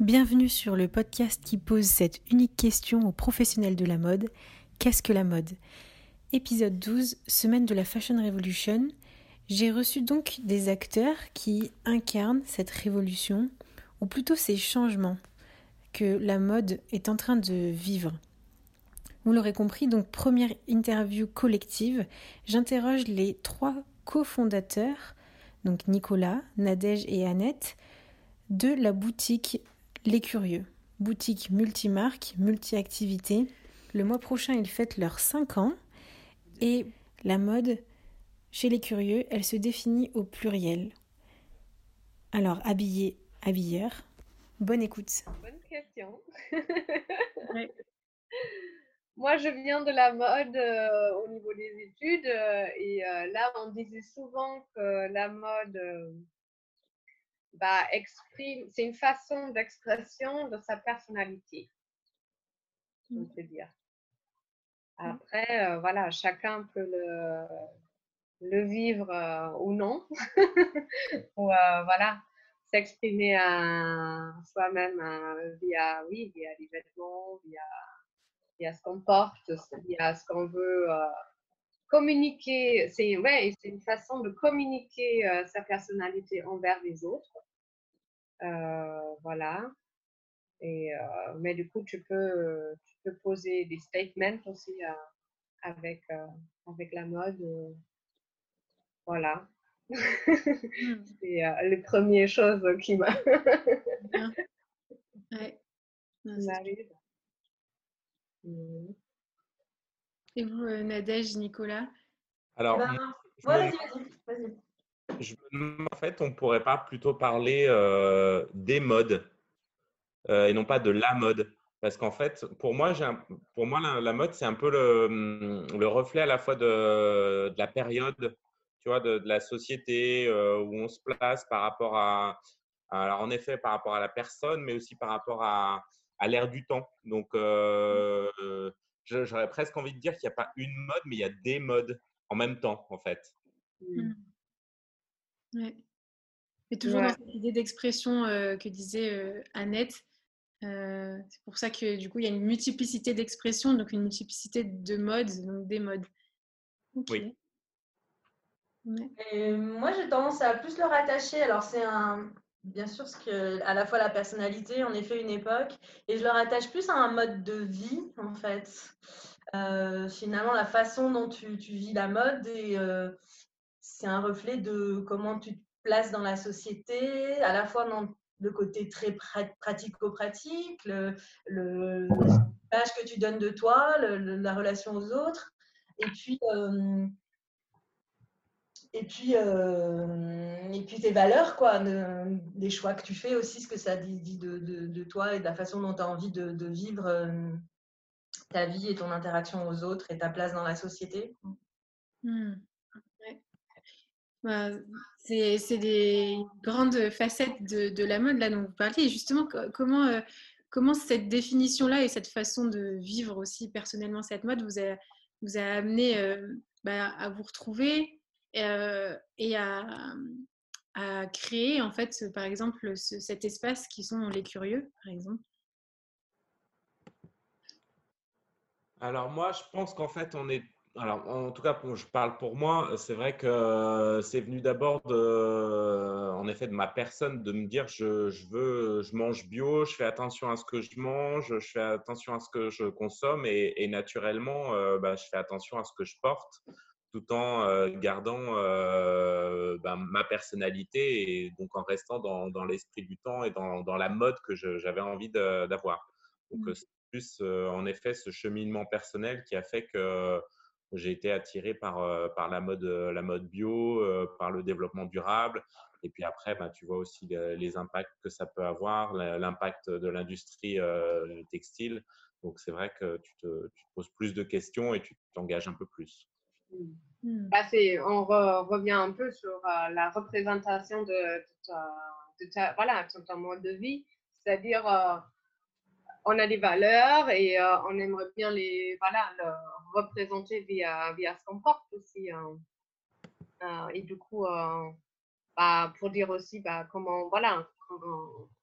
Bienvenue sur le podcast qui pose cette unique question aux professionnels de la mode. Qu'est-ce que la mode? Épisode 12, semaine de la Fashion Revolution. J'ai reçu donc des acteurs qui incarnent cette révolution, ou plutôt ces changements que la mode est en train de vivre. Vous l'aurez compris, donc première interview collective, j'interroge les trois cofondateurs, donc Nicolas, Nadège et Annette, de la boutique Les Curieux, boutique multimarque, multi-activité. Le mois prochain, ils fêtent leurs 5 ans et la mode chez les curieux, elle se définit au pluriel. Alors, habillé, habilleur. Bonne écoute. Bonne question. Moi, je viens de la mode euh, au niveau des études euh, et euh, là, on disait souvent que la mode bah, exprime, c'est une façon d'expression de sa personnalité, on peut dire. Mmh. Après, voilà, chacun peut le, le vivre ou non, ou voilà, s'exprimer à soi-même via, oui, via les vêtements, via via ce qu'on porte, via ce qu'on veut euh, communiquer. C'est ouais, c'est une façon de communiquer euh, sa personnalité envers les autres. Euh, voilà. Et, mais du coup, tu peux, tu peux poser des statements aussi avec, avec la mode. voilà. Hmm. c'est les premières choses qui m'a. ouais. Mmh. Et vous, euh, Nadège, Nicolas? Alors, ben, en fait, on ne pourrait pas plutôt parler euh, des modes euh, et non pas de la mode. Parce qu'en fait, pour moi, pour moi la, mode, c'est un peu le, reflet à la fois de, la période, tu vois, de, la société où on se place par rapport à, alors en effet, par rapport à la personne, mais aussi par rapport à, à l'ère du temps. Donc, euh, j'aurais presque envie de dire qu'il n'y a pas une mode, mais il y a des modes en même temps, en fait. Mmh. Ouais. Et toujours dans cette idée d'expression euh, que disait euh, Annette, c'est pour ça que du coup, il y a une multiplicité d'expressions, donc une multiplicité de modes, donc des modes. Oui. moi, j'ai tendance à plus le rattacher. Alors, c'est un, bien sûr, ce que, à la fois la personnalité, en effet, une époque, et je le rattache plus à un mode de vie, en fait. Euh, finalement, la façon dont tu, vis la mode, et, euh, c'est un reflet de comment tu te places dans la société, à la fois dans le côté très pratico-pratique, le, le, que tu donnes de toi, la relation aux autres, et puis euh, et puis, euh, et puis tes valeurs, quoi, les choix que tu fais aussi, ce que ça dit, de, toi et de la façon dont tu as envie de, vivre euh, ta vie et ton interaction aux autres et ta place dans la société. Mmh. Bah, c'est des grandes facettes de, la mode là dont vous parlez. Et justement, comment, euh, comment cette définition-là et cette façon de vivre aussi personnellement cette mode vous a, vous a amené bah, à vous retrouver? Et à, à, créer en fait, par exemple, cet espace qui sont les curieux, par exemple Alors moi, je pense qu'en fait, on est alors, en tout cas, je parle pour moi. C'est vrai que c'est venu d'abord de, en effet, de ma personne, de me dire je, je, veux, je mange bio, je fais attention à ce que je mange, je fais attention à ce que je consomme et, naturellement, euh, bah, je fais attention à ce que je porte tout en euh, gardant euh, ben, ma personnalité et donc en restant dans, dans l'esprit du temps et dans, dans la mode que j'avais envie d'avoir. Donc, mmh. c'est plus en effet ce cheminement personnel qui a fait que j'ai été attiré par, par la, mode, la mode bio, par le développement durable. Et puis après, ben, tu vois aussi les, impacts que ça peut avoir, l'impact de l'industrie textile. Donc, c'est vrai que tu te, tu te, poses plus de questions et tu t'engages un peu plus. Hmm. Bah, on revient un peu sur euh, la représentation de, de, voilà, ton mode de vie. C'est-à-dire, euh, on a des valeurs et euh, on aimerait bien les voilà, représenter via, via ce qu'on porte aussi. Hein. et du coup, bah, pour dire aussi bah, comment, voilà,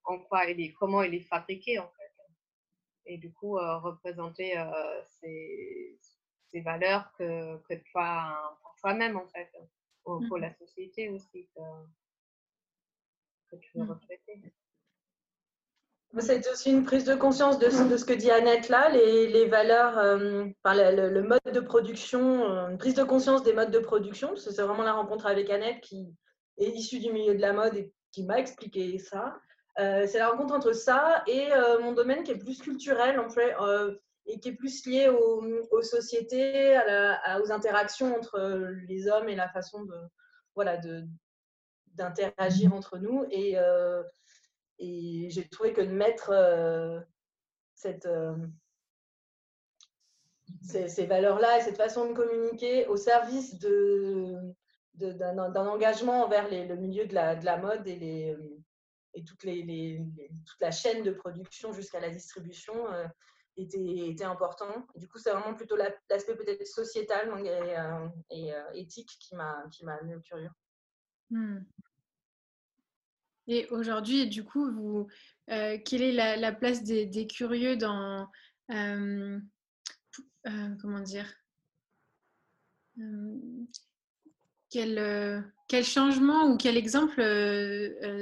en, quoi il est, comment il est fabriqué en fait. Et du coup, représenter ces, valeurs que, que toi, pour toi-même en fait, pour, pour mmh. la société aussi que, que tu veux mmh. refléter. C'est aussi une prise de conscience de, de, ce que dit Annette là, les, les valeurs, euh, le, le, mode de production, euh, une prise de conscience des modes de production, parce que c'est vraiment la rencontre avec Annette qui est issue du milieu de la mode et qui m'a expliqué ça. Euh, c'est la rencontre entre ça et mon domaine qui est plus culturel en fait, et qui est plus lié aux, sociétés, à aux interactions entre les hommes et la façon de voilà d'interagir entre nous. Et et j'ai trouvé que de mettre euh, euh, ces, valeurs-là et cette façon de communiquer au service de, d'un, engagement envers le milieu de la, de la mode et, les, et toutes les, toute la chaîne de production jusqu'à la distribution euh, était, important. du coup, c'est vraiment plutôt l'aspect peut-être sociétal et, éthique qui m'a, qui m'a amené au curieux. Hmm. Et aujourd'hui, du coup, vous, euh, quelle est la, place des, curieux dans euh, euh, comment dire quel, quel, changement ou quel exemple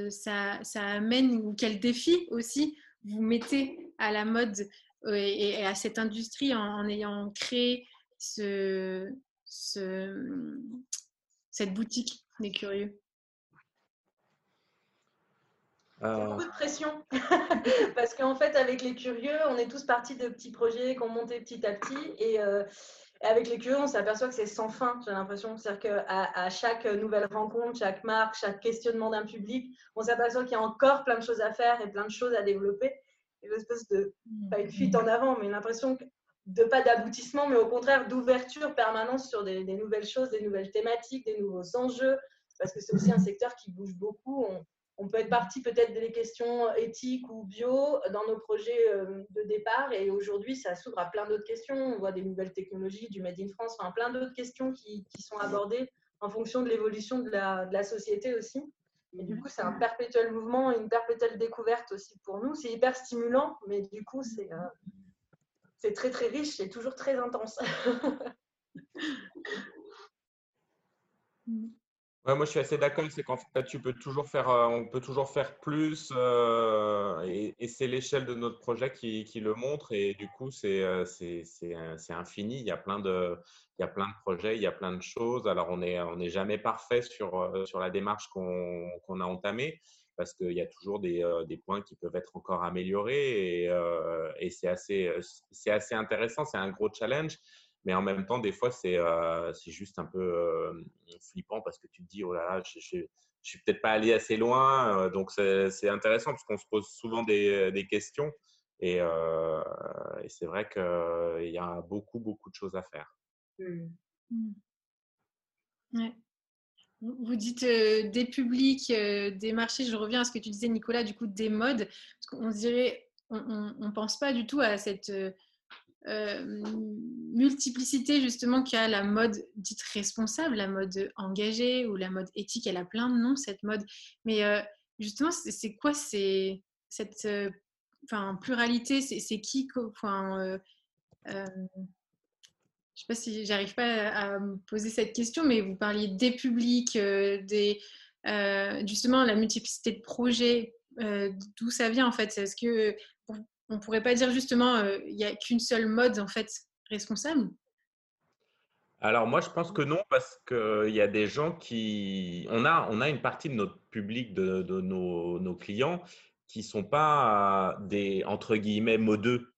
ça, ça, amène ou quel défi aussi vous mettez à la mode et, à cette industrie en, ayant créé ce, ce, cette boutique des curieux euh. beaucoup de pression. Parce qu'en fait, avec les curieux, on est tous partis de petits projets qu'on montait petit à petit. Et, euh, avec les curieux, on s'aperçoit que c'est sans fin, j'ai l'impression. C'est-à-dire qu'à à chaque nouvelle rencontre, chaque marque, chaque questionnement d'un public, on s'aperçoit qu'il y a encore plein de choses à faire et plein de choses à développer. Une espèce de, pas une fuite en avant, mais l'impression de pas d'aboutissement, mais au contraire d'ouverture permanente sur des, des, nouvelles choses, des nouvelles thématiques, des nouveaux enjeux. Parce que c'est aussi un secteur qui bouge beaucoup. On, on peut être parti peut-être des questions éthiques ou bio dans nos projets euh, de départ et aujourd'hui ça s'ouvre à plein d'autres questions. On voit des nouvelles technologies, du Made in France, enfin plein d'autres questions qui, sont abordées en fonction de l'évolution de la, société aussi. Et du coup, c'est un perpétuel mouvement, une perpétuelle découverte aussi pour nous. C'est hyper stimulant, mais du coup, c'est euh, très très riche et toujours très intense. Ouais, moi, je suis assez d'accord. C'est qu'en fait, tu peux toujours faire, euh, on peut toujours faire plus, euh, et, c'est l'échelle de notre projet qui, qui, le montre. Et du coup, c'est euh, c'est infini. Il y a plein de, il y a plein de projets, il y a plein de choses. Alors, on n'est on est jamais parfait sur sur la démarche qu'on qu'on a entamée parce qu'il y a toujours des, des, points qui peuvent être encore améliorés et, et c'est assez, c'est assez intéressant. C'est un gros challenge. Mais en même temps, des fois, c'est euh, juste un peu euh, flippant parce que tu te dis, oh là là, je ne suis peut-être pas allé assez loin. Euh, donc, c'est intéressant parce qu'on se pose souvent des, des questions. Et, et c'est vrai qu'il y a beaucoup, beaucoup de choses à faire. Mmh. Mmh. Vous dites des publics, des marchés. Je reviens à ce que tu disais, Nicolas, du coup, des modes. Parce qu'on dirait, on ne pense pas du tout à cette euh, multiplicité justement qu'il y a la mode dite responsable, la mode engagée ou la mode éthique. Elle a plein de noms, cette mode. Mais euh, justement, c'est quoi cette euh, pluralité? C'est qui enfin, Je ne sais pas si j'arrive pas à, me poser cette question, mais vous parliez des publics, des, justement la multiplicité de projets. D'où ça vient en fait? Est-ce que on pourrait pas dire justement euh, il n'y a qu'une seule mode responsable? Alors moi je pense que non parce qu'il y a des gens qui on a une partie de notre public de, nos, clients qui sont pas des entre guillemets modeux.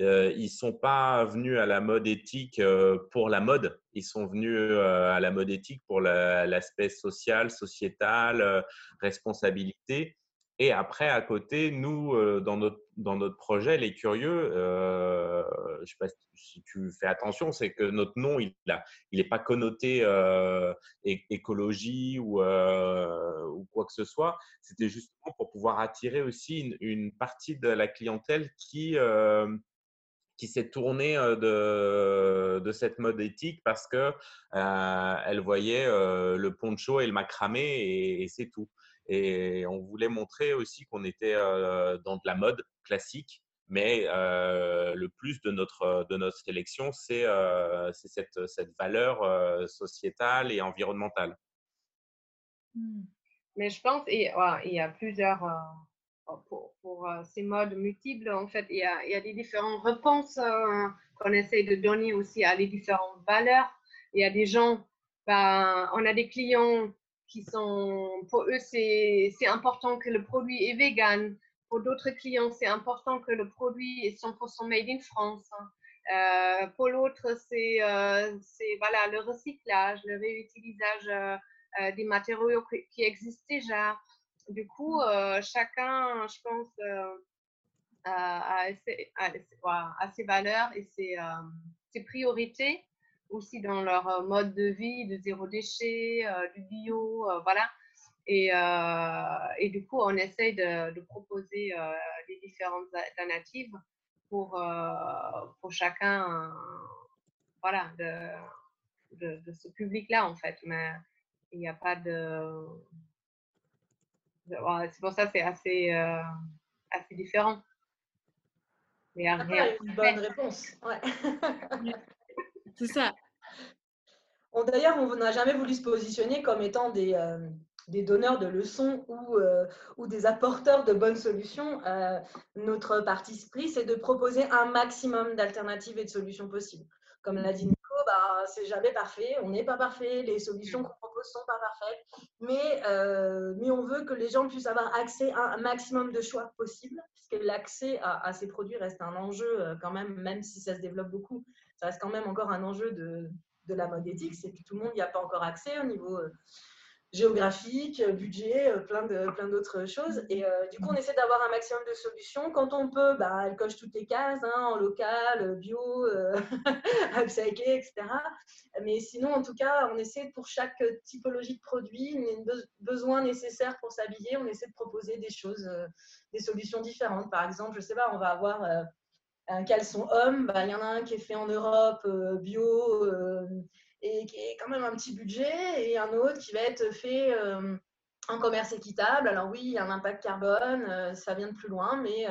Euh, ils sont pas venus à la mode éthique euh, pour la mode. Ils sont venus à la mode éthique pour l'aspect social sociétal responsabilité et après, à côté, nous, euh, dans notre, dans notre projet, les curieux, euh, je ne sais pas si tu fais attention, c'est que notre nom, il n'est il pas connoté euh, écologie ou, ou, quoi que ce soit. C'était justement pour pouvoir attirer aussi une, partie de la clientèle qui, qui s'est tournée de, de, cette mode éthique parce qu'elle elle voyait le poncho et le macramé et c'est tout. Et on voulait montrer aussi qu'on était dans de la mode classique, mais le plus de notre, de notre sélection, c'est cette, cette valeur sociétale et environnementale. Mmh. Mais je pense, et, il y a plusieurs, pour, pour ces modes multiples, en fait, il y a, il y a des différentes réponses qu'on essaie de donner aussi à les différentes valeurs. Il y a des gens, ben, on a des clients qui sont, pour eux, c'est important que le produit est vegan. Pour d'autres clients, c'est important que le produit est 100% made in France. Euh, pour l'autre, c'est euh, voilà, le recyclage, le réutilisage euh, euh, des matériaux qui, existent déjà. Du coup, chacun, je pense, a, a, ses valeurs et ses, ses priorités aussi dans leur euh, mode de vie, de zéro déchet, euh, du bio, euh, voilà. Et, et, du coup, on essaye de, proposer les différentes alternatives pour, pour chacun voilà, de, de, ce public-là, en fait. Mais il n'y a pas de. c'est pour ça que c'est assez, assez différent. Mais il y a rien. Une bonne réponse. Ouais. C'est ça. D'ailleurs, on n'a jamais voulu se positionner comme étant des, euh, donneurs de leçons ou, euh, ou, des apporteurs de bonnes solutions. Euh, notre parti pris, c'est de proposer un maximum d'alternatives et de solutions possibles. Comme l'a dit Nico, bah, c'est jamais parfait, on n'est pas parfait, les solutions qu'on propose sont pas parfaites, mais, on veut que les gens puissent avoir accès à un maximum de choix possibles, puisque l'accès à, ces produits reste un enjeu quand même, même si ça se développe beaucoup ça reste quand même encore un enjeu de, de la mode éthique, c'est que tout le monde n'y a pas encore accès au niveau euh, géographique, euh, budget, euh, plein de plein d'autres choses. Et du coup, on essaie d'avoir un maximum de solutions. Quand on peut, bah, elle coche toutes les cases, hein, en local, bio, euh, upcyclé, etc. Mais sinon, en tout cas, on essaie pour chaque typologie de produit, besoin nécessaire pour s'habiller, on essaie de proposer des choses, des solutions différentes. Par exemple, je sais pas, on va avoir caleçon homme, bah, il y en a un qui est fait en Europe, euh, bio, euh, et qui est quand même un petit budget, et un autre qui va être fait euh, en commerce équitable. Alors oui, il y a un impact carbone, ça vient de plus loin, mais,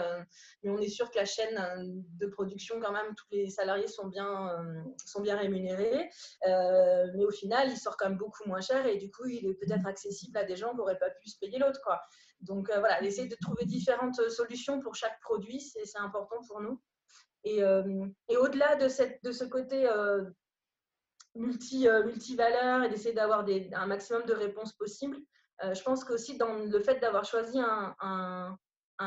mais on est sûr que la chaîne de production, quand même, tous les salariés sont bien, sont bien rémunérés. mais au final, il sort quand même beaucoup moins cher et du coup, il est peut-être accessible à des gens qui n'auraient pas pu se payer l'autre. quoi. Donc voilà, essayer de trouver différentes solutions pour chaque produit, c'est important pour nous. Euh, et, au-delà de, ce côté euh, multi, euh, multivaleur et d'essayer d'avoir un maximum de réponses possibles, je pense qu'aussi dans le fait d'avoir choisi un,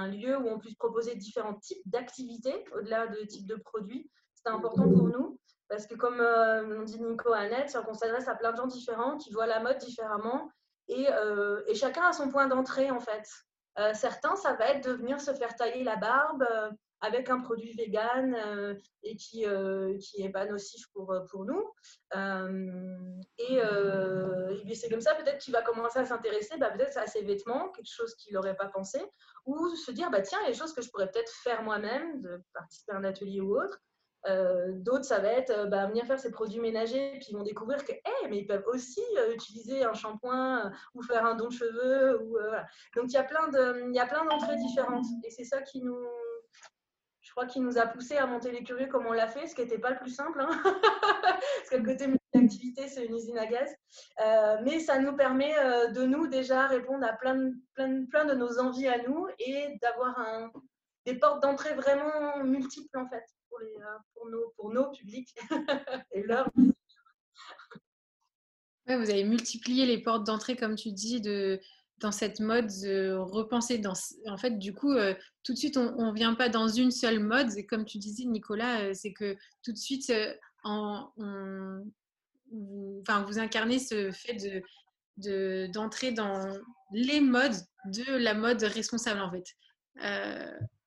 lieu où on puisse proposer différents types d'activités au-delà de types de produits, c'est important pour nous. Parce que comme l'ont dit Nico et Annette, on s'adresse à plein de gens différents qui voient la mode différemment et chacun a son point d'entrée en fait. certains, ça va être de venir se faire tailler la barbe, avec un produit vegan euh, et qui n'est euh, qui pas nocif pour, euh, pour nous. et, c'est comme ça peut-être qu'il va commencer à s'intéresser bah, peut-être à ses vêtements, quelque chose qu'il n'aurait pas pensé, ou se dire bah, tiens, il choses que je pourrais peut-être faire moi-même, de participer à un atelier ou autre. D'autres, ça va être bah, venir faire ces produits ménagers, puis ils vont découvrir que, hey, mais ils peuvent aussi utiliser un shampoing ou faire un don de cheveux. Ou, Donc, il y a plein d'entrées différentes. Et c'est ça qui nous, crois qu'il nous a poussé à monter les curieux comme on l'a fait, ce qui n'était pas le plus simple. Hein Parce que le côté multi-activité, c'est une usine à gaz. Euh, mais ça nous permet euh, de nous déjà répondre à plein de, nos envies à nous et d'avoir des portes d'entrée vraiment multiples en fait pour, euh, nos publics et leurs Ouais, vous avez multiplié les portes d'entrée, comme tu dis, de, dans cette mode de repenser. Dans, en fait, du coup, euh, tout de suite, on ne vient pas dans une seule mode. Et comme tu disais, Nicolas, euh, c'est que tout de suite, euh, en, vous, enfin, vous incarnez ce fait de, d'entrer dans les modes de la mode responsable, en fait.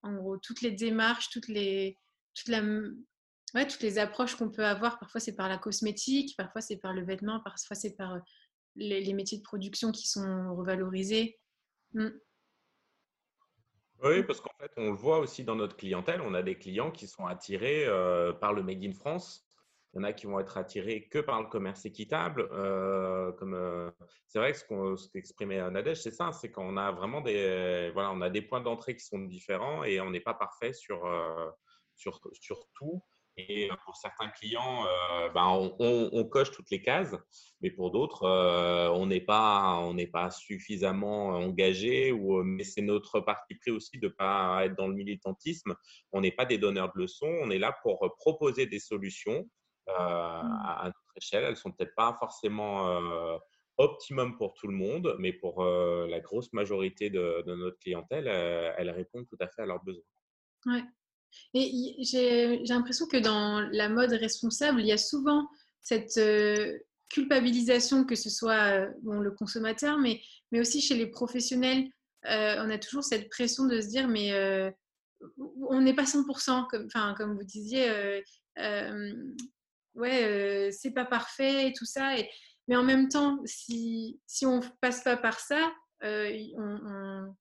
en gros, toutes les démarches, toutes les, toutes les approches qu'on peut avoir. Parfois, c'est par la cosmétique, parfois, c'est par le vêtement, parfois, c'est par les, métiers de production qui sont revalorisés. Mm. Oui, parce qu'en fait, on le voit aussi dans notre clientèle, on a des clients qui sont attirés euh, par le Made in France Il y en a qui vont être attirés que par le commerce équitable. Euh, comme euh, c'est vrai que ce qu'exprimait Nadège, c'est ça, c'est qu'on a vraiment des, voilà, on a des points d'entrée qui sont différents et on n'est pas parfait sur, sur, sur tout. Et pour certains clients, ben on, on, coche toutes les cases, mais pour d'autres, on n'est pas, on n'est pas suffisamment engagé. Ou, mais c'est notre parti pris aussi de ne pas être dans le militantisme. On n'est pas des donneurs de leçons. On est là pour proposer des solutions euh, mmh. à, notre échelle. Elles sont peut-être pas forcément euh, optimum pour tout le monde, mais pour euh, la grosse majorité de, notre clientèle, elles répondent tout à fait à leurs besoins. Ouais. J'ai l'impression que dans la mode responsable, il y a souvent cette culpabilisation, que ce soit bon, le consommateur, mais, mais aussi chez les professionnels. on a toujours cette pression de se dire, mais on n'est pas 100%, comme, comme vous disiez, ouais, c'est pas parfait et tout ça. Mais en même temps, si, si on passe pas par ça, on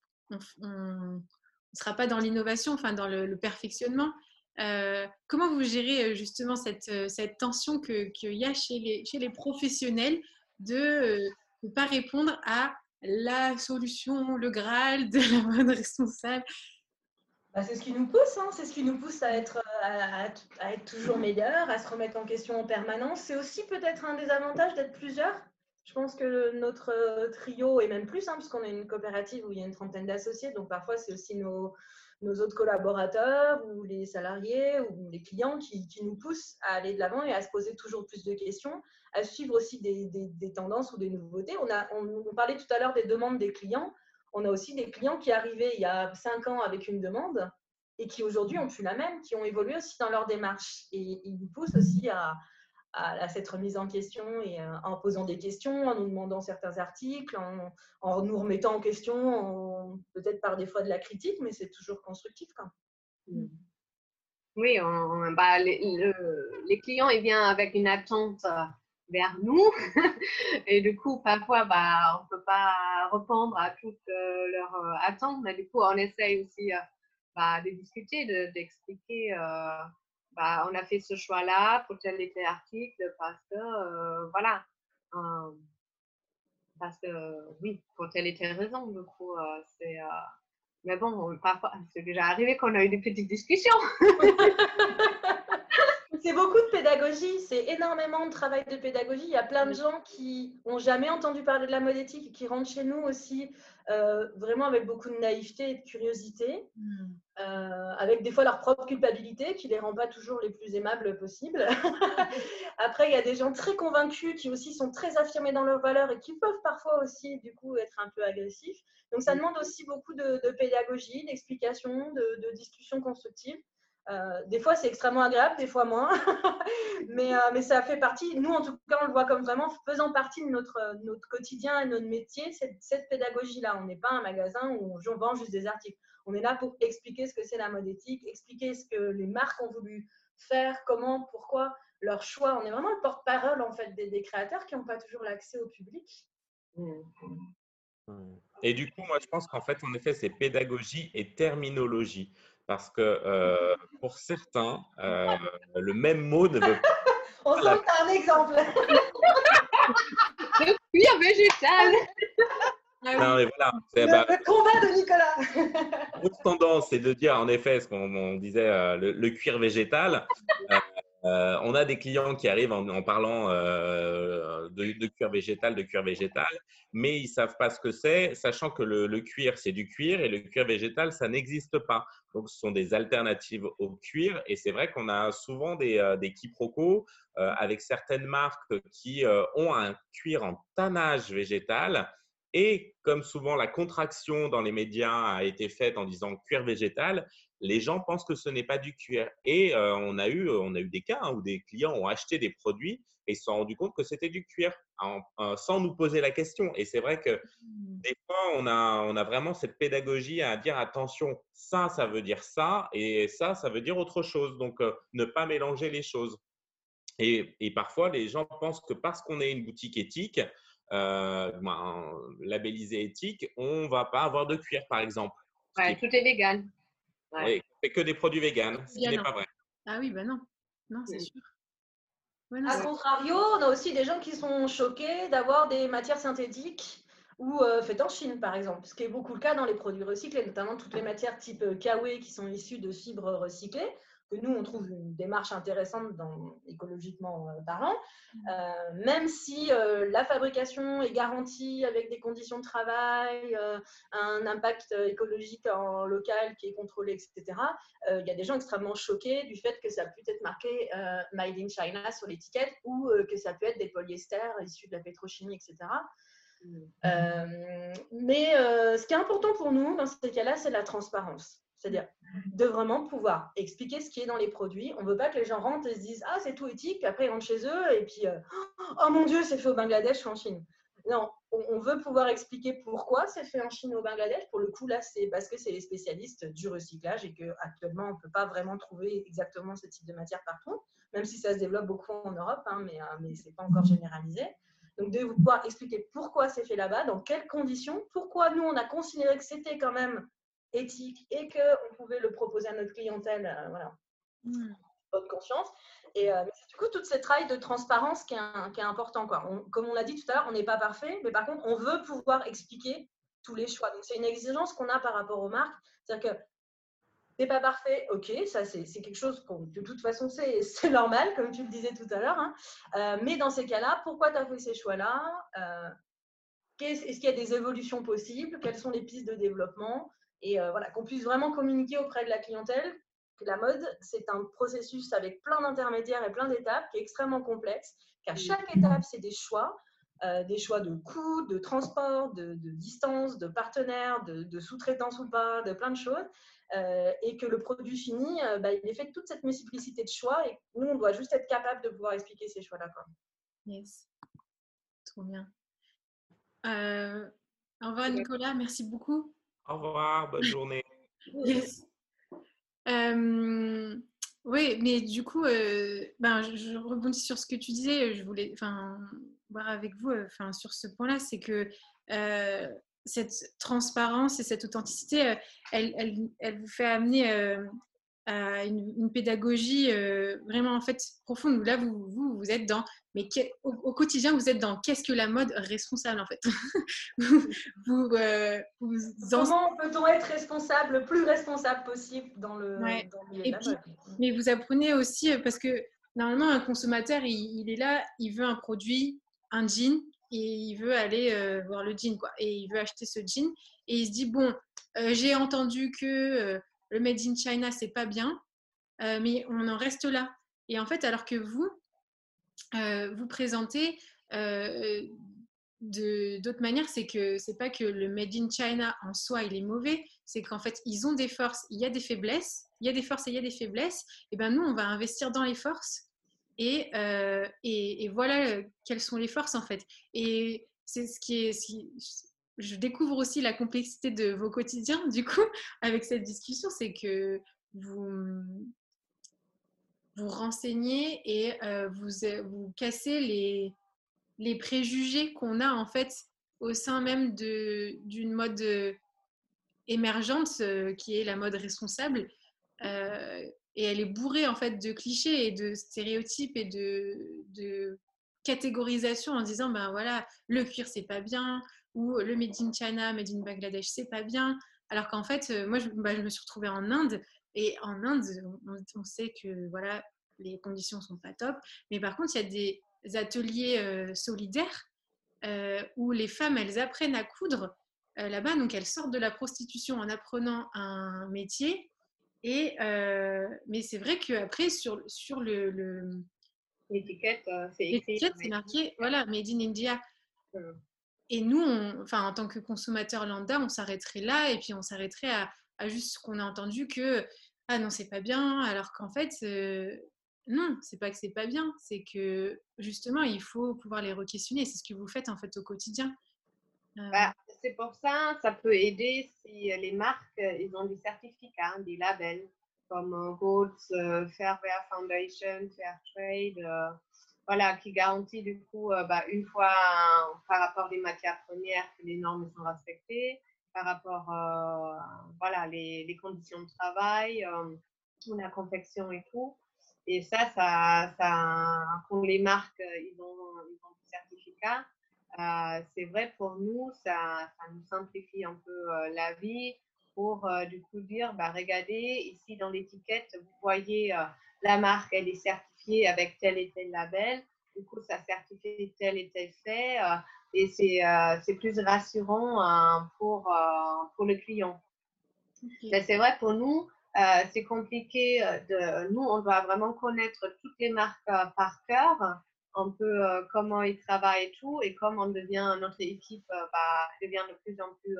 ne sera pas dans l'innovation, enfin dans le, perfectionnement. comment vous gérez justement cette, cette tension qu'il y a chez les, chez les professionnels de ne pas répondre à la solution, le Graal de la mode responsable? Bah, c'est ce qui nous pousse, hein. c'est ce qui nous pousse à être, à, être toujours meilleur, à se remettre en question en permanence. C'est aussi peut-être un des avantages d'être plusieurs. Je pense que notre euh, trio, et même plus, hein, parce qu'on est une coopérative où il y a une trentaine d'associés, donc parfois c'est aussi nos, autres collaborateurs ou les salariés ou les clients qui, nous poussent à aller de l'avant et à se poser toujours plus de questions, à suivre aussi des, tendances ou des nouveautés. On parlait tout à l'heure des demandes des clients on a aussi des clients qui arrivaient il y a cinq ans avec une demande et qui aujourd'hui ont plus la même, qui ont évolué aussi dans leur démarche. Et ils nous poussent aussi à, cette remise en question et euh, en posant des questions, en nous demandant certains articles, en, nous remettant en question, peut-être par des fois de la critique, mais c'est toujours constructif. Quand Oui, bah, les, les, clients, ils viennent avec une attente euh, vers nous. et du coup, parfois, bah, on ne peut pas répondre à toutes euh, leurs euh, attentes, mais du coup, on essaye aussi euh, bah, de discuter, d'expliquer. Bah, on a fait ce choix-là pour tel et tel article parce que, voilà, parce que, oui, pour telle et telle raison. Du coup, c'est. mais bon, parfois, c'est déjà arrivé qu'on a eu des petites discussions. C'est beaucoup de pédagogie, c'est énormément de travail de pédagogie. Il y a plein de gens qui n'ont jamais entendu parler de la mode éthique et qui rentrent chez nous aussi euh, vraiment avec beaucoup de naïveté et de curiosité, hmm. euh, avec des fois leur propre culpabilité qui les rend pas toujours les plus aimables possibles. Après, il y a des gens très convaincus qui aussi sont très affirmés dans leurs valeurs et qui peuvent parfois aussi du coup être un peu agressifs. Donc ça hmm. demande aussi beaucoup de, pédagogie, d'explication, de, de discussion constructive. Euh, des fois, c'est extrêmement agréable, des fois moins. mais, euh, mais ça fait partie, nous en tout cas, on le voit comme vraiment faisant partie de notre, notre quotidien et notre métier, cette, pédagogie-là. On n'est pas un magasin où on vend juste des articles. On est là pour expliquer ce que c'est la mode éthique, expliquer ce que les marques ont voulu faire, comment, pourquoi, leur choix. On est vraiment le porte-parole en fait des, créateurs qui n'ont pas toujours l'accès au public. Et du coup, moi, je pense qu'en fait, en effet, c'est pédagogie et terminologie parce que euh, pour certains, euh, le même mot ne veut pas. On sent que tu as un exemple. le cuir végétal. Non, mais voilà, le, bah, le, combat de Nicolas. L'autre tendance, c'est de dire, en effet, ce qu'on disait, euh, le, cuir végétal. Euh, on a des clients qui arrivent en, parlant euh, de, cuir végétal, de cuir végétal, mais ils ne savent pas ce que c'est, sachant que le, cuir, c'est du cuir et le cuir végétal, ça n'existe pas. Donc, ce sont des alternatives au cuir et c'est vrai qu'on a souvent des, euh, des quiproquos avec certaines marques qui ont un cuir en tannage végétal. Et comme souvent la contraction dans les médias a été faite en disant cuir végétal, les gens pensent que ce n'est pas du cuir. Et euh, on, a eu, on a eu des cas hein, où des clients ont acheté des produits et se sont rendus compte que c'était du cuir sans nous poser la question. Et c'est vrai que mmh. des fois, on a, on a vraiment cette pédagogie à dire attention, ça, ça veut dire ça et ça, ça veut dire autre chose. Donc, euh, ne pas mélanger les choses. Et, et, parfois, les gens pensent que parce qu'on est une boutique éthique, euh, ben, labellisée éthique, on ne va pas avoir de cuir, par exemple. Ouais, tout est légal. Ouais. fait que des produits véganes, ce qui n'est pas vrai. Ah oui, ben non. Non, c'est sûr. A contrario, on a aussi des gens qui sont choqués d'avoir des matières synthétiques ou euh, faites en Chine, par exemple, ce qui est beaucoup le cas dans les produits recyclés, notamment toutes les matières type euh, kawaii qui sont issues de fibres recyclées, que nous, on trouve une démarche intéressante dans, écologiquement euh, parlant, mmh. même si la fabrication est garantie avec des conditions de travail, un impact écologique en local qui est contrôlé, etc. Il y a des gens extrêmement choqués du fait que ça peut être marqué Made in China sur l'étiquette ou que ça peut être des polyesters issus de la pétrochimie, etc. Euh, mais euh, ce qui est important pour nous dans ces cas-là, c'est la transparence. C'est-à-dire de vraiment pouvoir expliquer ce qui est dans les produits. On ne veut pas que les gens rentrent et se disent Ah, c'est tout éthique, puis après ils rentrent chez eux et puis euh, Oh mon Dieu, c'est fait au Bangladesh ou en Chine. Non, on veut pouvoir expliquer pourquoi c'est fait en Chine ou au Bangladesh. Pour le coup, là, c'est parce que c'est les spécialistes du recyclage et qu'actuellement, on ne peut pas vraiment trouver exactement ce type de matière partout, même si ça se développe beaucoup en Europe, hein, mais, mais ce n'est pas encore généralisé. Donc, de pouvoir expliquer pourquoi c'est fait là-bas, dans quelles conditions, pourquoi nous, on a considéré que c'était quand même éthique et qu'on pouvait le proposer à notre clientèle, euh, voilà, mmh. bonne conscience. Et euh, du coup, toute cette travail de transparence qui est, qui est important. Quoi. comme on l'a dit tout à l'heure, on n'est pas parfait, mais par contre, on veut pouvoir expliquer tous les choix. Donc, c'est une exigence qu'on a par rapport aux marques. C'est-à-dire que c'est pas parfait, ok, ça c'est quelque chose qu'on, de toute façon c'est normal, comme tu le disais tout à l'heure. Hein. Euh, mais dans ces cas-là, pourquoi tu as fait ces choix-là? Euh, Est-ce qu'il y a des évolutions possibles? Quelles sont les pistes de développement? Et euh, voilà, qu'on puisse vraiment communiquer auprès de la clientèle que la mode, c'est un processus avec plein d'intermédiaires et plein d'étapes qui est extrêmement complexe, qu'à chaque étape, c'est des choix. des choix de coûts, de transport, de, distance, de partenaires, de, de sous-traitance ou pas, de plein de choses. Euh, et que le produit fini, euh, bah, il est fait de toute cette multiplicité de choix et nous, on doit juste être capable de pouvoir expliquer ces choix-là. Yes, trop bien. Euh, au revoir Nicolas, merci beaucoup. Au revoir, bonne journée. yes. oui, mais du coup, ben, je, rebondis sur ce que tu disais. Je voulais voir avec vous sur ce point-là, c'est que cette transparence et cette authenticité, euh, elle, elle, vous fait amener euh, à une, pédagogie euh, vraiment en fait profonde. Là, vous, vous, êtes dans, mais au, quotidien, vous êtes dans qu'est-ce que la mode responsable en fait? vous, Comment peut-on être responsable, le plus responsable possible dans le, Mais vous apprenez aussi parce que normalement, un consommateur, il, il est là, il veut un produit, un jean, et il veut aller euh, voir le jean, quoi. Et il veut acheter ce jean. Et il se dit, bon, euh, j'ai entendu que euh, le Made in China, c'est pas bien, mais on en reste là. Et en fait, alors que vous, vous présentez d'autres manières, c'est que c'est pas que le Made in China en soi, il est mauvais, c'est qu'en fait, ils ont des forces, il y a des faiblesses, il y a des forces et il y a des faiblesses. Et ben nous, on va investir dans les forces euh, et, et, voilà euh, quelles sont les forces en fait. Et c'est ce qui est. je découvre aussi la complexité de vos quotidiens du coup avec cette discussion, c'est que vous vous renseignez et euh, vous, vous cassez les, les préjugés qu'on a en fait au sein même d'une mode émergente qui est la mode responsable et elle est bourrée en fait de clichés et de stéréotypes et de, de catégorisation en disant ben voilà le cuir c'est pas bien ou le made in China, made in Bangladesh c'est pas bien. Alors qu'en fait euh, moi bah, je, me suis retrouvée en Inde et en Inde on, sait que voilà les conditions sont pas top. Mais par contre il y a des ateliers euh, solidaires euh, où les femmes elles apprennent à coudre là-bas. Donc elles sortent de la prostitution en apprenant un métier. Et, euh, mais c'est vrai qu'après, sur, sur le, l'étiquette, euh, c'est marqué, voilà, Made in India. Et nous, enfin, en tant que consommateur lambda, on s'arrêterait là et puis on s'arrêterait à, à, juste ce qu'on a entendu que ah non, c'est pas bien, alors qu'en fait, euh, non, c'est pas que c'est pas bien, c'est que justement, il faut pouvoir les re-questionner. C'est ce que vous faites en fait au quotidien. Bah, c'est pour ça, ça peut aider si les marques, ils ont des certificats, des labels comme euh, Gold, euh, Fairware Foundation, Fairtrade, euh, voilà, qui garantit du coup, bah, une fois par rapport des matières premières que les normes sont respectées, par rapport, voilà, les, conditions de travail, la confection et tout. Et ça, ça, ça pour les marques, ils ont, ils ont des certificats. c'est vrai pour nous, ça, ça, nous simplifie un peu la vie pour du coup dire, bah, regardez, ici dans l'étiquette, vous voyez la marque, elle est certifiée avec tel et tel label. Du coup, ça certifie tel et tel fait. Euh, et euh, c'est plus rassurant euh, pour, pour le client. Mais c'est vrai, pour nous, c'est compliqué. De, nous, on doit vraiment connaître toutes les marques par cœur, un peu comment ils travaillent et tout, et comme on devient, notre équipe bah, devient de plus en plus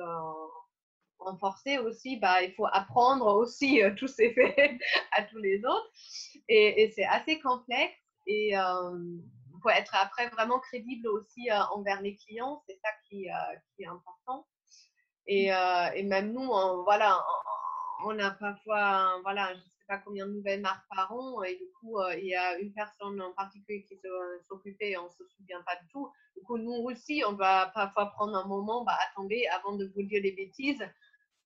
renforcer aussi, bah, il faut apprendre aussi euh, tous ces faits à tous les autres. Et, c'est assez complexe et euh, faut être après vraiment crédible aussi euh, envers les clients. C'est ça qui, qui, est important. Et, et même nous, on, voilà, on, a parfois, voilà, je ne sais pas combien de nouvelles marques par an. Et du coup, il y a une personne en particulier qui s'occupait et on ne se souvient pas du tout. Du coup, nous aussi, on va parfois prendre un moment, bah, attendez, avant de vous dire des bêtises,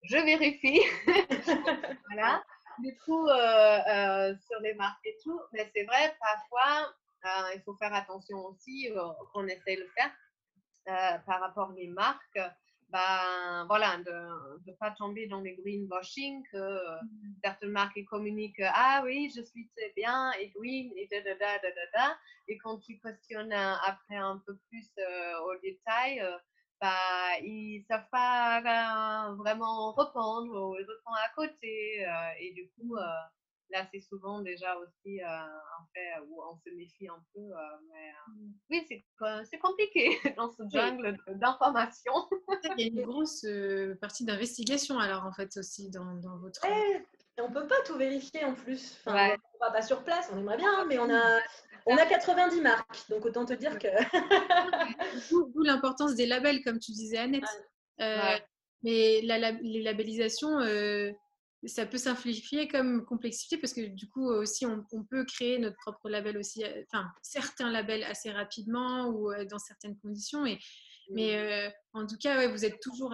je vérifie. voilà. Du coup, euh, euh, sur les marques et tout, mais c'est vrai, parfois, euh, il faut faire attention aussi qu'on essaie de le faire par rapport aux marques. Ben, voilà, de ne pas tomber dans les greenwashing, que mmh. certaines marques communiquent Ah oui, je suis très bien et green et da da da da da. Et quand tu questionnes après un peu plus au détail, bah, ils ne savent pas euh, vraiment répondre ou ils répondent à côté. Euh, et du coup, euh, là, c'est souvent déjà aussi un fait où on se méfie un peu. mais, mmh. oui, c'est compliqué dans ce jungle d'informations. Il y a une grosse partie d'investigation alors en fait aussi dans, dans votre... Et on ne peut pas tout vérifier en plus. Enfin, On ne va pas sur place, on aimerait bien, mais on a, on a 90 marques, donc autant te dire que. D'où l'importance des labels, comme tu disais, Annette. Euh, mais les labellisations, euh, ça peut simplifier comme complexité parce que du coup aussi on, peut créer notre propre label aussi, euh, enfin certains labels assez rapidement ou dans certaines conditions. Et, mais en tout cas, vous êtes toujours,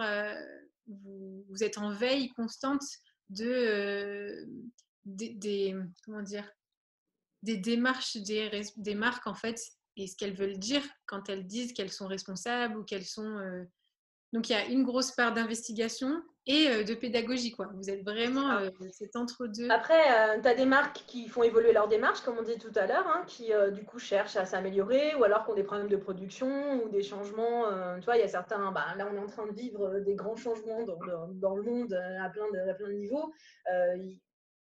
vous, êtes en veille constante de des, comment dire des démarches des, des, marques en fait et ce qu'elles veulent dire quand elles disent qu'elles sont responsables ou qu'elles sont. Euh, donc il y a une grosse part d'investigation et euh, de pédagogie. Quoi. Vous êtes vraiment euh, c'est entre deux. Après, tu as des marques qui font évoluer leur démarche, comme on dit tout à l'heure, hein, qui du coup cherchent à s'améliorer ou alors qui ont des problèmes de production ou des changements. tu vois, il y a certains. Bah, là, on est en train de vivre des grands changements dans, dans, le monde à plein de, à plein de niveaux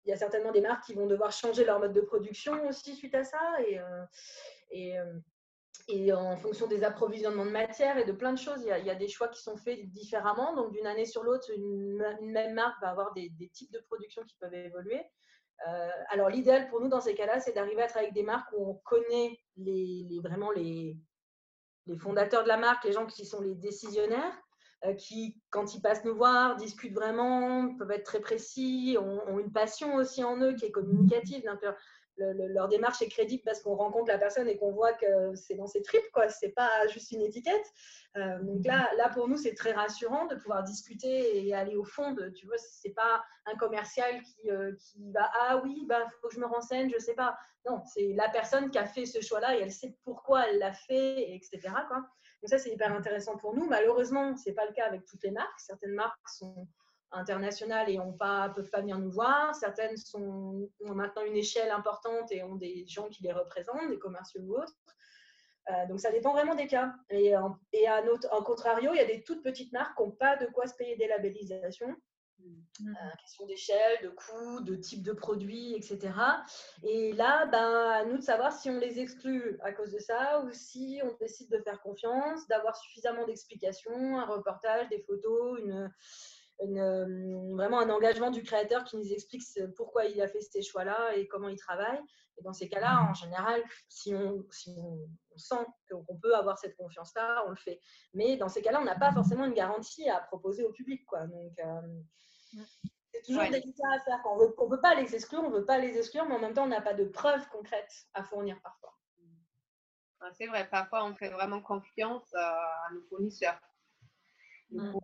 il y a certainement des marques qui vont devoir changer leur mode de production aussi suite à ça. Et, euh, et, euh, et en fonction des approvisionnements de matière et de plein de choses, il y a, des choix qui sont faits différemment. Donc, d'une année sur l'autre, une, même marque va avoir des, types de production qui peuvent évoluer. Euh, alors, l'idéal pour nous dans ces cas-là, c'est d'arriver à travailler avec des marques où on connaît vraiment les, fondateurs de la marque, les gens qui sont les décisionnaires, euh, qui, quand ils passent nous voir, discutent vraiment, peuvent être très précis, ont, une passion aussi en eux qui est communicative. Leur démarche est crédible parce qu'on rencontre la personne et qu'on voit que c'est dans ses tripes, quoi. C'est pas juste une étiquette. Euh, donc là, là, pour nous, c'est très rassurant de pouvoir discuter et aller au fond. De, tu vois, c'est pas un commercial qui, euh, qui va ah oui, bah faut que je me renseigne, je sais pas. Non, c'est la personne qui a fait ce choix-là et elle sait pourquoi elle l'a fait, etc. Donc ça, c'est hyper intéressant pour nous. Malheureusement, ce n'est pas le cas avec toutes les marques. Certaines marques sont internationales et ne peuvent pas venir nous voir. Certaines sont, ont maintenant une échelle importante et ont des gens qui les représentent, des commerciaux ou autres. Euh, donc ça dépend vraiment des cas. Et, et à notre, en contrario, il y a des toutes petites marques qui n'ont pas de quoi se payer des labellisations Mmh. Euh, question d'échelle, de coût, de type de produit, etc. Et là, ben, à nous de savoir si on les exclut à cause de ça ou si on décide de faire confiance, d'avoir suffisamment d'explications, un reportage, des photos, une, euh, vraiment un engagement du créateur qui nous explique pourquoi il a fait ces choix-là et comment il travaille. Et dans ces cas-là, en général, si on, sent qu'on peut avoir cette confiance-là, on le fait. Mais dans ces cas-là, on n'a pas forcément une garantie à proposer au public. Quoi. Donc, euh, c'est toujours délicat à faire. on ne veut pas les exclure, on ne veut pas les exclure, mais en même temps, on n'a pas de preuves concrètes à fournir parfois. C'est vrai, parfois, on fait vraiment confiance à nos fournisseurs. Du coup,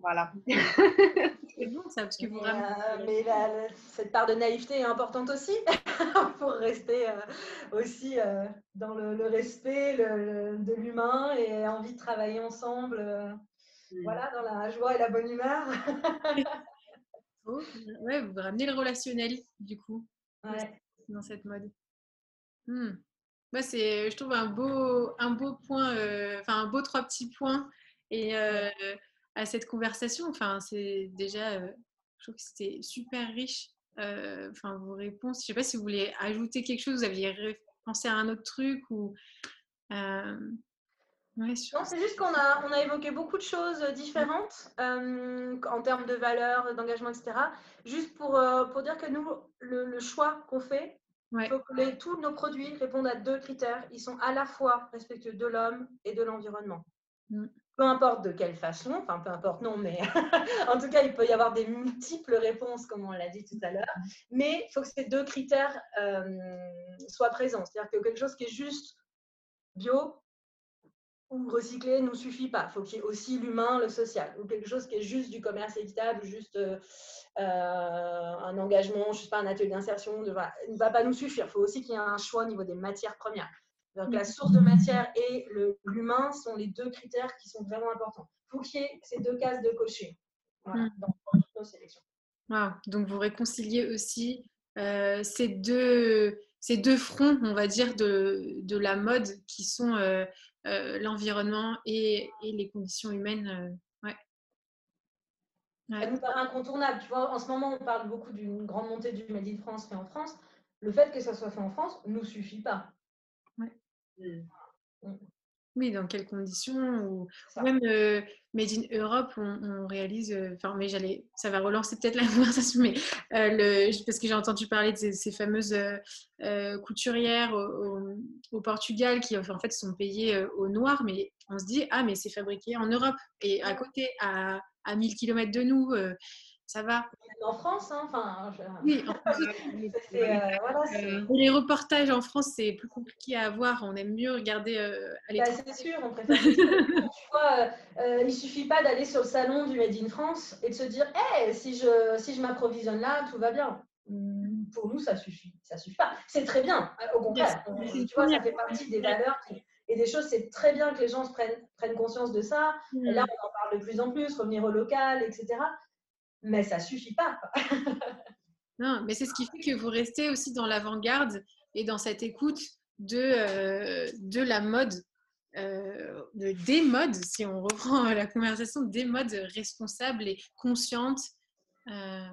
Voilà. C'est bon ça, parce que vous Mais, ramenez- euh, mais la- la- cette part de naïveté est importante aussi pour rester euh, aussi euh, dans le, le respect le- le- de l'humain et envie de travailler ensemble. euh, Mm. Voilà, dans la joie et la bonne humeur. Oh, ouais, vous ramenez le relationnel, du coup, Ouais. dans cette mode. Hmm. Moi, c'est, je trouve, un beau, un beau point, euh, enfin, un beau trois petits points et, euh, à cette conversation. Enfin, c'est déjà, euh, je trouve que c'était super riche. euh, Enfin, vos réponses. Je sais pas si vous voulez ajouter quelque chose, vous aviez pensé à un autre truc ou. euh, ouais, Non, c'est juste qu'on a, on a évoqué beaucoup de choses différentes en termes de valeurs, d'engagement, etc. Juste pour, pour dire que nous, le, le choix qu'on fait, Ouais. il faut que les- tous nos produits répondent à deux critères. Ils sont à la fois respectueux de l'homme et de l'environnement. Mm. Peu importe de quelle façon, enfin peu importe non, mais en tout cas, il peut y avoir des multiples réponses, comme on l'a dit tout à l'heure. Mais il faut que ces deux critères euh, soient présents. C'est-à-dire que quelque chose qui est juste bio, ou recycler nous suffit pas. Il faut qu'il y ait aussi l'humain, le social, ou quelque chose qui est juste du commerce équitable, juste euh, un engagement, je sais pas, un atelier d'insertion, ne va pas nous suffire. Il faut aussi qu'il y ait un choix au niveau des matières premières. Donc la source de matière et l'humain sont les deux critères qui sont vraiment importants. Il faut qu'il y ait ces deux cases de cocher voilà, Mm. dans, nos sélections. Wow. Donc vous réconciliez aussi euh, ces, deux, ces deux fronts, on va dire, de, de la mode qui sont euh, euh, l'environnement et, et les conditions humaines. ouais. Ça nous paraît incontournable. Tu vois, en ce moment, on parle beaucoup d'une grande montée du Made in France fait en France. Le fait que ça soit fait en France ne nous suffit pas. Mm. Oui, dans quelles conditions ou même euh, Made in Europe, on, on réalise. euh, Enfin, mais j'allais, ça va relancer peut-être la conversation, mais euh, le, parce que j'ai entendu parler de ces, ces fameuses couturières au, au- au Portugal qui en fait sont payées au noir, mais on se dit ah mais c'est fabriqué en Europe et à côté à, à 1000 km de nous, ça va. En France, hein, enfin, je- Oui, en France, euh, voilà, euh, les reportages en France c'est plus compliqué à avoir. On aime mieux regarder euh, à bah, c'est sûr, on préfère. tu vois, euh, euh, il suffit pas d'aller sur le salon du Made in France et de se dire, hey, si je, si je m'approvisionne là, tout va bien. Hum, Pour nous, ça suffit. Ça suffit pas. C'est très bien. Au contraire. On- tu vois, ça fait partie des valeurs qui- et des choses. C'est très bien que les gens se prennent, prennent conscience de ça. Et là, on en parle de plus en plus, revenir au local, etc. Mais ça suffit pas. Non, mais c'est ce qui fait que vous restez aussi dans l'avant-garde et dans cette écoute de, euh, de la mode, euh, de, des modes, si on reprend la conversation, des modes responsables et conscientes. Euh,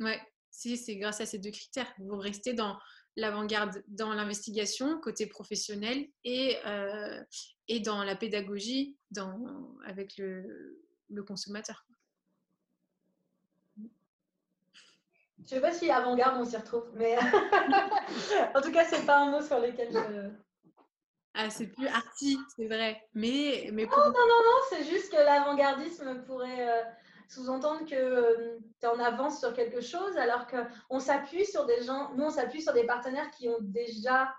ouais, si c'est grâce à ces deux critères. Vous restez dans l'avant-garde, dans l'investigation, côté professionnel, et, euh, et dans la pédagogie dans, avec le, le consommateur. Je sais pas si avant-garde, on s'y retrouve. Mais en tout cas, c'est pas un mot sur lequel je. Ah, c'est plus arty, c'est vrai. Mais, mais Non, pour... non, non, non, c'est juste que l'avant-gardisme pourrait euh, sous-entendre que tu es en avance sur quelque chose, alors qu'on s'appuie sur des gens, nous on s'appuie sur des partenaires qui ont déjà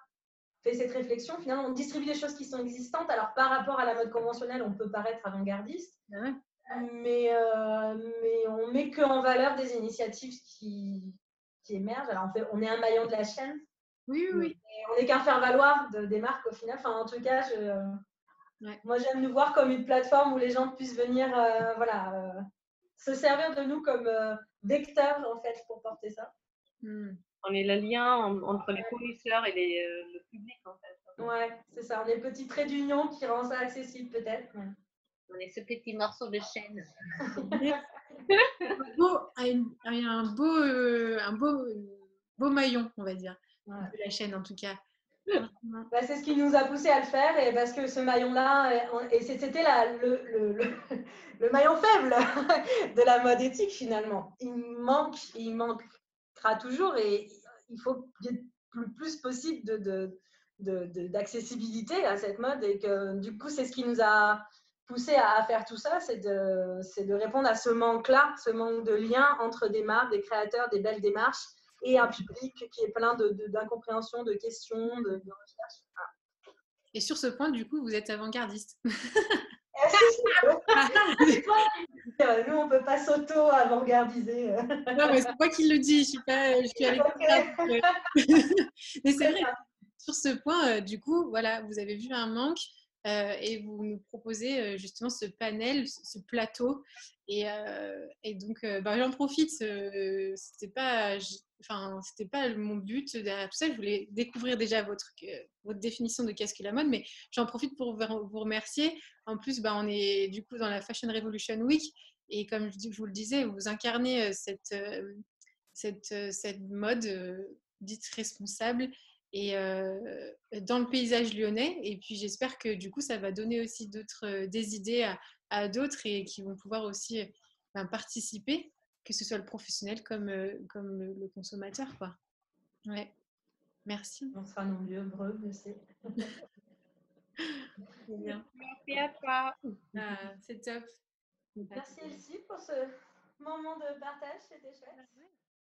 fait cette réflexion. Finalement, on distribue des choses qui sont existantes. Alors par rapport à la mode conventionnelle, on peut paraître avant-gardiste, Ah ouais. Mais, euh, mais on met que en valeur des initiatives qui, qui émergent. Alors on, fait, on est un maillon de la chaîne. Oui, oui, oui. On n'est qu'un faire-valoir de, des marques au final. Enfin, en tout cas, je, Ouais. moi j'aime nous voir comme une plateforme où les gens puissent venir euh, voilà, euh, se servir de nous comme euh, vecteur en fait pour porter ça. Hmm. On est le lien en- entre les fournisseurs et les, euh, le public en fait. Ouais, c'est ça. On est le petit trait d'union qui rend ça accessible peut-être. mais- On est ce petit morceau de chaîne. Un beau, un, un beau, euh, un beau, beau maillon, on va dire, Ouais. de la chaîne en tout cas. Bah, c'est ce qui nous a poussé à le faire et parce que ce maillon-là, euh, et c'était le, le, le, le maillon faible de la mode éthique finalement. Il manque, il manquera toujours et il faut qu'il y ait le plus possible de, de, de- de- d'accessibilité à cette mode et que du coup c'est ce qui nous a poussé à, faire tout ça, c'est de, c'est de répondre à ce manque-là, ce manque de lien entre des marques, des créateurs, des belles démarches et un public qui est plein de, de- d'incompréhension, de questions, de, de recherches. Et sur ce point, du coup, vous êtes avant-gardiste. Nous, on ne peut pas s'auto-avant-gardiser. non, mais c'est moi qui le dis. Je suis pas. Je suis à mais c'est vrai. Sur ce point, du coup, voilà, vous avez vu un manque. Euh, et vous nous proposez euh, justement ce panel, ce plateau. Et, euh, donc, bah, j'en profite. c'était pas, enfin, c'était pas mon but derrière tout ça. Je voulais découvrir déjà votre, votre définition de qu'est-ce que la mode, mais j'en profite pour vous remercier. En plus, bah, on est du coup dans la Fashion Revolution Week. Et comme je vous le disais, vous incarnez cette, cette, cette mode dite responsable et dans le paysage lyonnais. Et puis j'espère que du coup, ça va donner aussi d'autres, des idées à, d'autres et qui vont pouvoir aussi ben, participer, que ce soit le professionnel comme, comme le, consommateur. Quoi. Ouais. Merci. On sera nombreux, heureux, je sais. Merci à toi. Ah, c'est top. Merci Elsie pour ce moment de partage, c'était chouette.